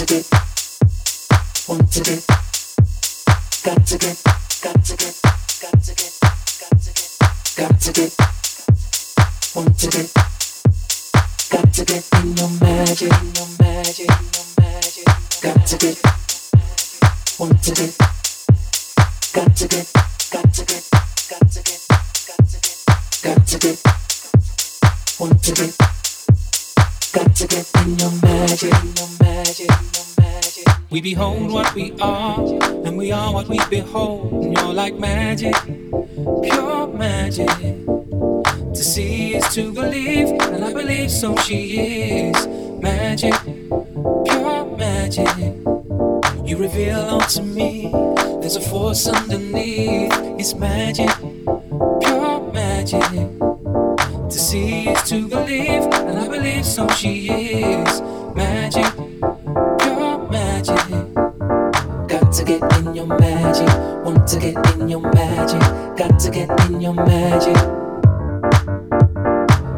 Got to get, want to get, got to get, got to get, got to get, got to get, got to get, want to get, got to get in your magic, in your magic, in your magic, got to get, want to get, got to get, got to get, got to get, got to get, got to get, want to get. Got to get in your magic, your magic, your magic. We behold what we are, and we are what we behold. And you're like magic, pure magic. To see is to believe, and I believe so she is. Magic, pure magic. You reveal unto me, there's a force underneath. It's magic, pure magic. To see is to believe, and I believe so she is. Magic, your magic. Got to get in your magic. Want to get in your magic. Got to get in your magic.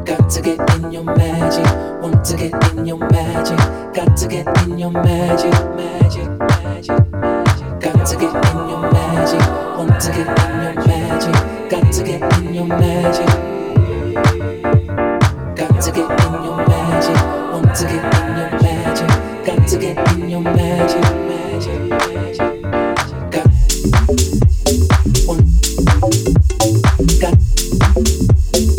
Got to get in your magic. Want to get in your magic. Got to get in your magic. Magic, magic, magic. Got to get in your magic. Want to get in your magic. Got to get in your magic. Got to get in your magic, magic, magic, magic. Got one, one, got.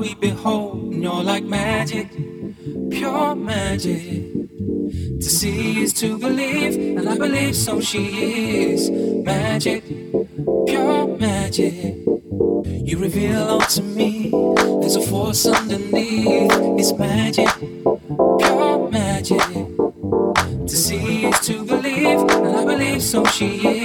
we behold, and you're like magic, pure magic. To see is to believe, and I believe so she is magic, pure magic. You reveal all to me, there's a force underneath, it's magic, pure magic. To see is to believe, and I believe so she is.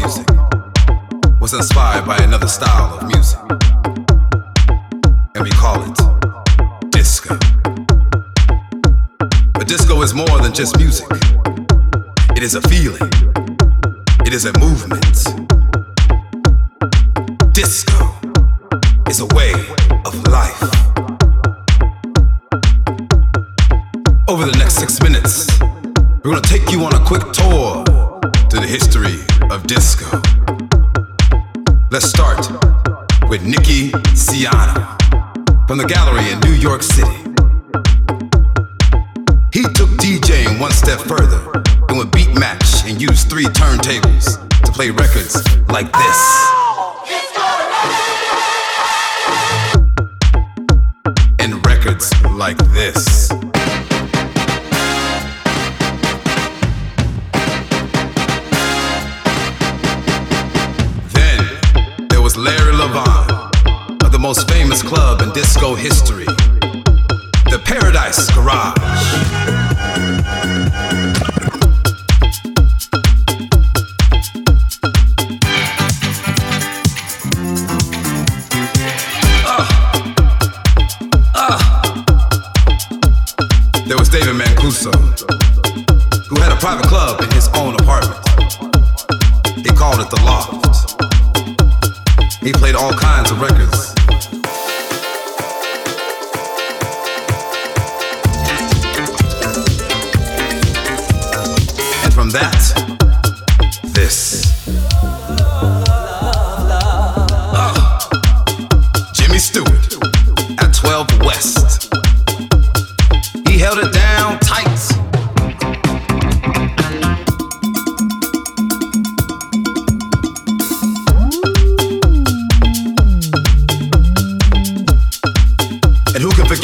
music was inspired by another style of music, and we call it disco. But disco is more than just music, it is a feeling, it is a movement. Disco is a way of life. Over the next six minutes, we're gonna take you on a quick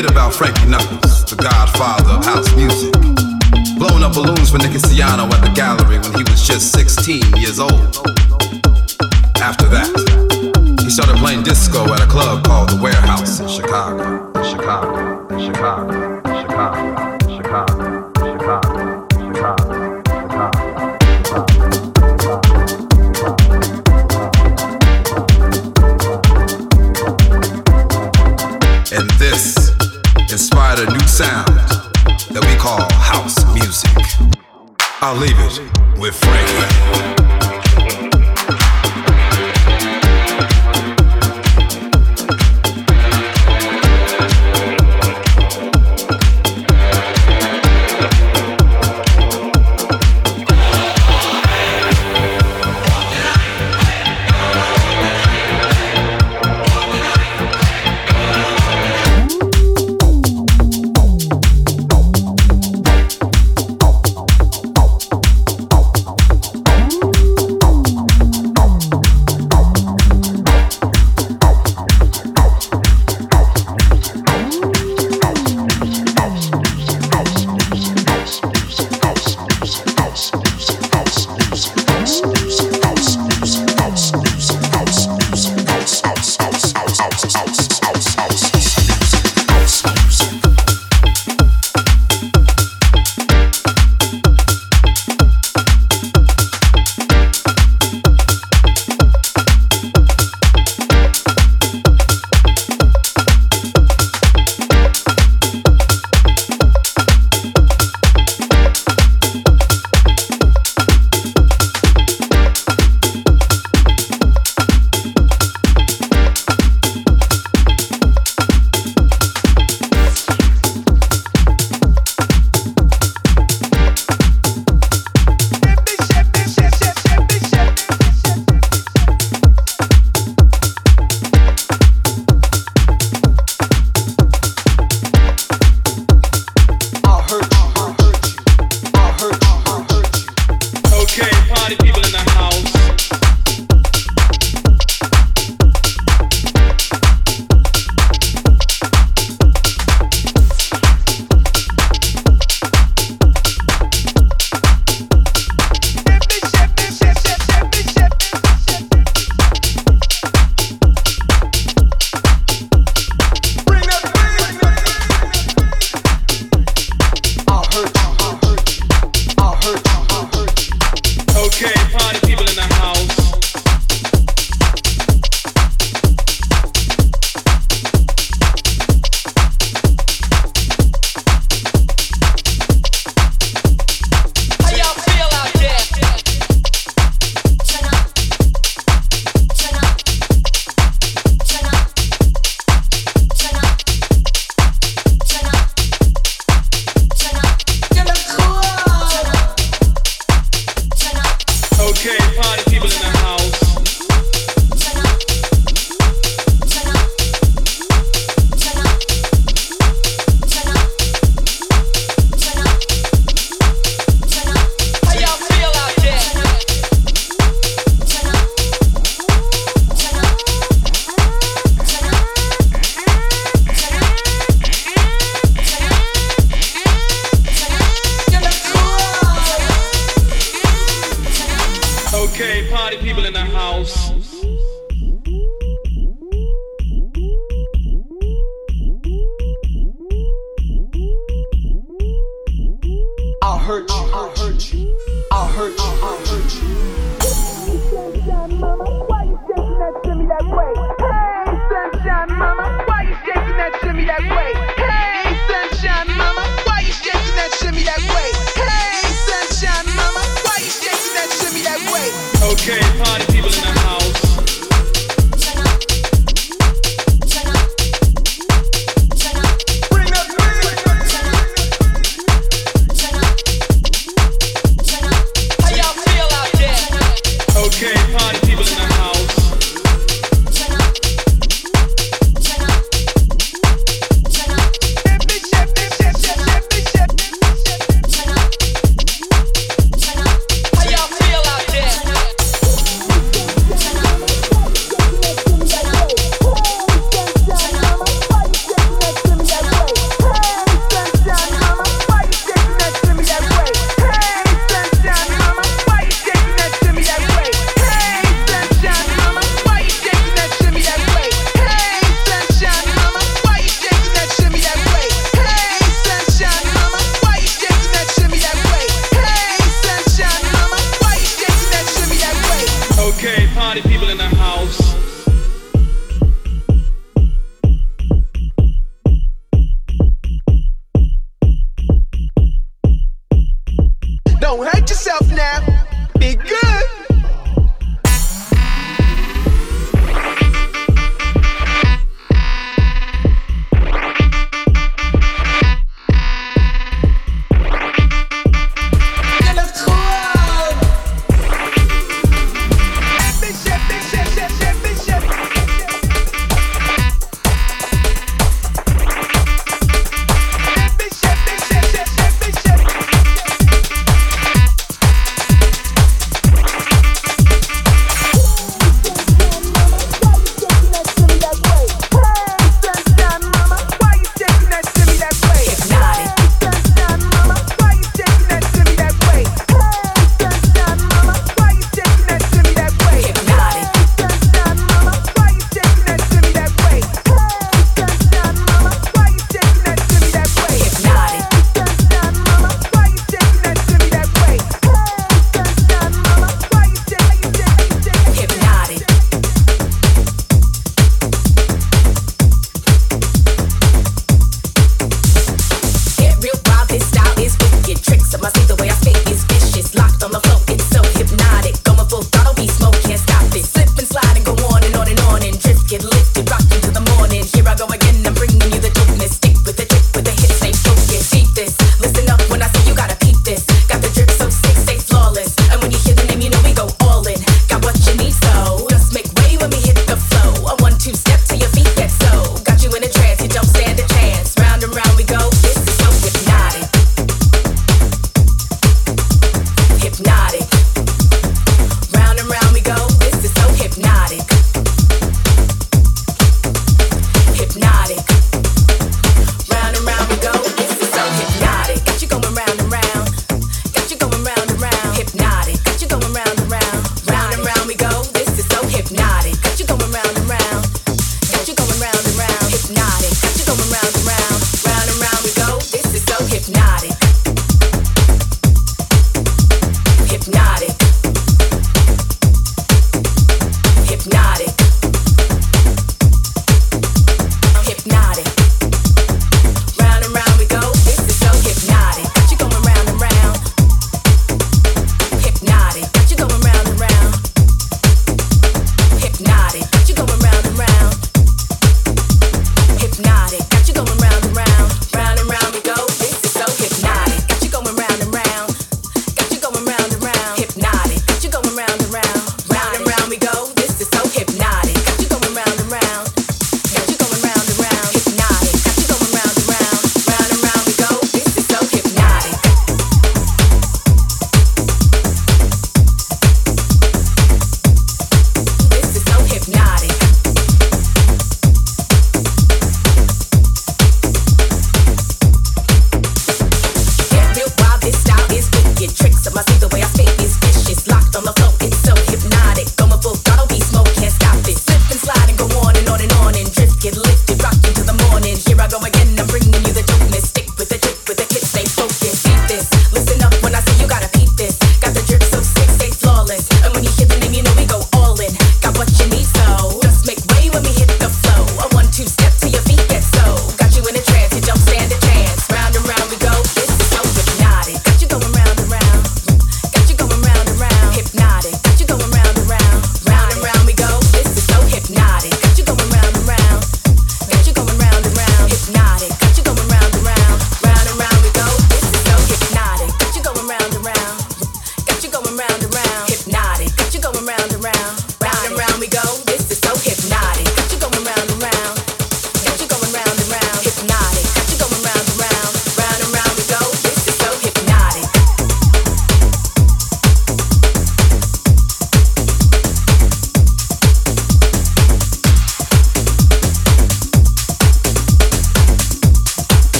forget about Frankie Knuckles, the godfather of house music. Blowing up balloons for Nicky Siano at the gallery when he was just 16 years old. After that, he started playing disco at a club called The Warehouse in Chicago, in Chicago, in Chicago. house. I'll hurt you, I'll hurt you, I'll hurt you, I'll hurt you. Sunshine mama, why you shaking that shimmy that way? Hey, sunshine mama, why you shaking that shimmy that way? Hey, sunshine mama, why you shaking that shimmy that way? Hey, sunshine mama, why you shaking that shimmy that way? Okay, party.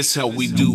That's how we do.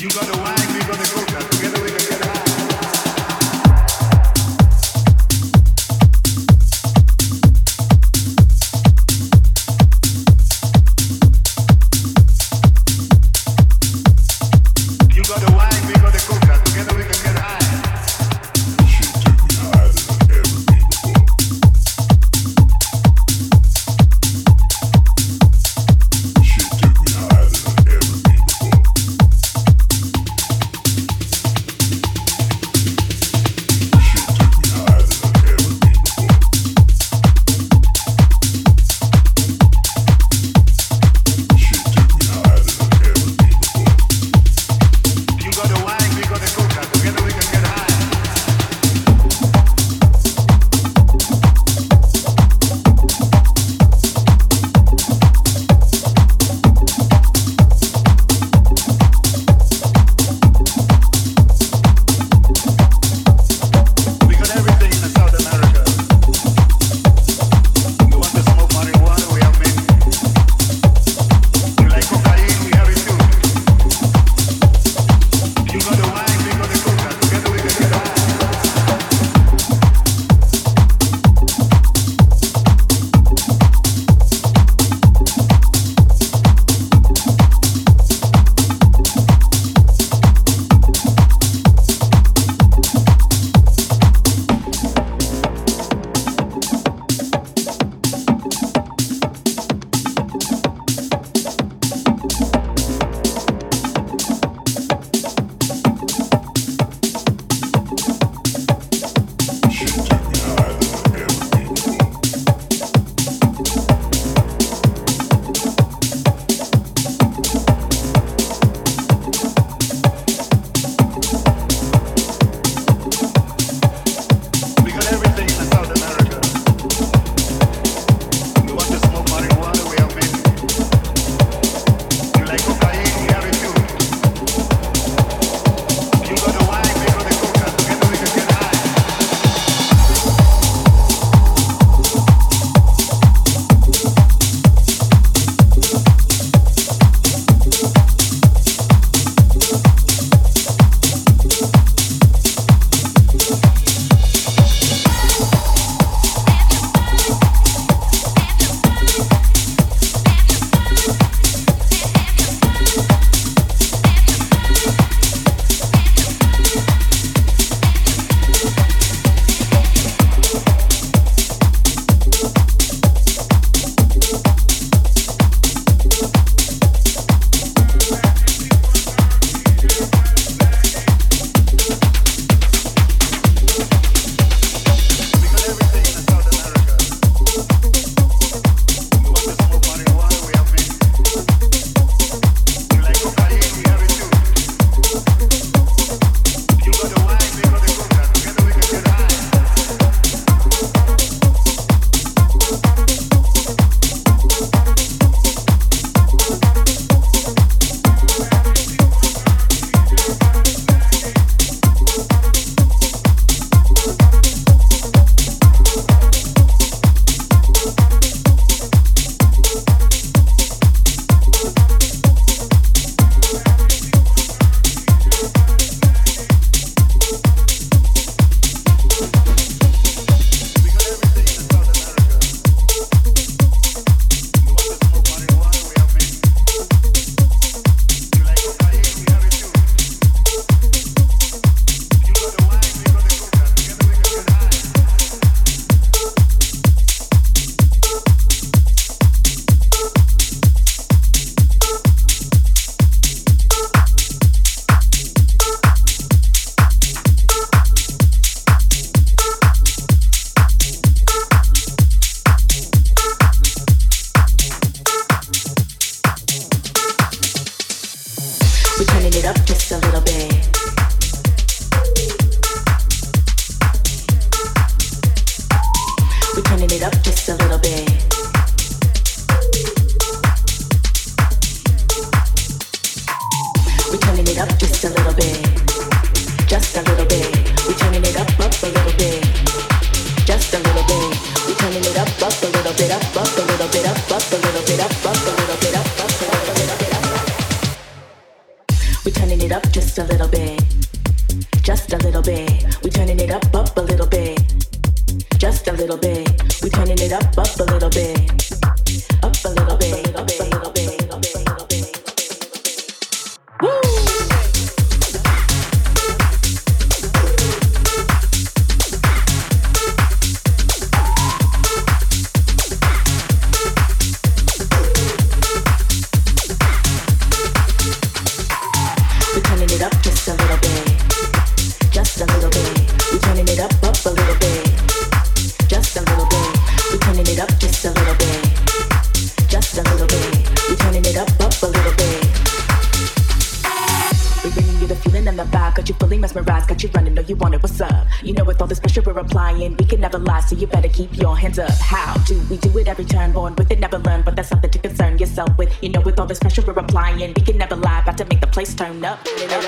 You gotta watch.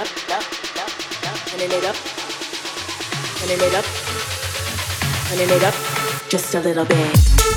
up, up, up, up, and then it up, and then it up, and then it up, just a little bit.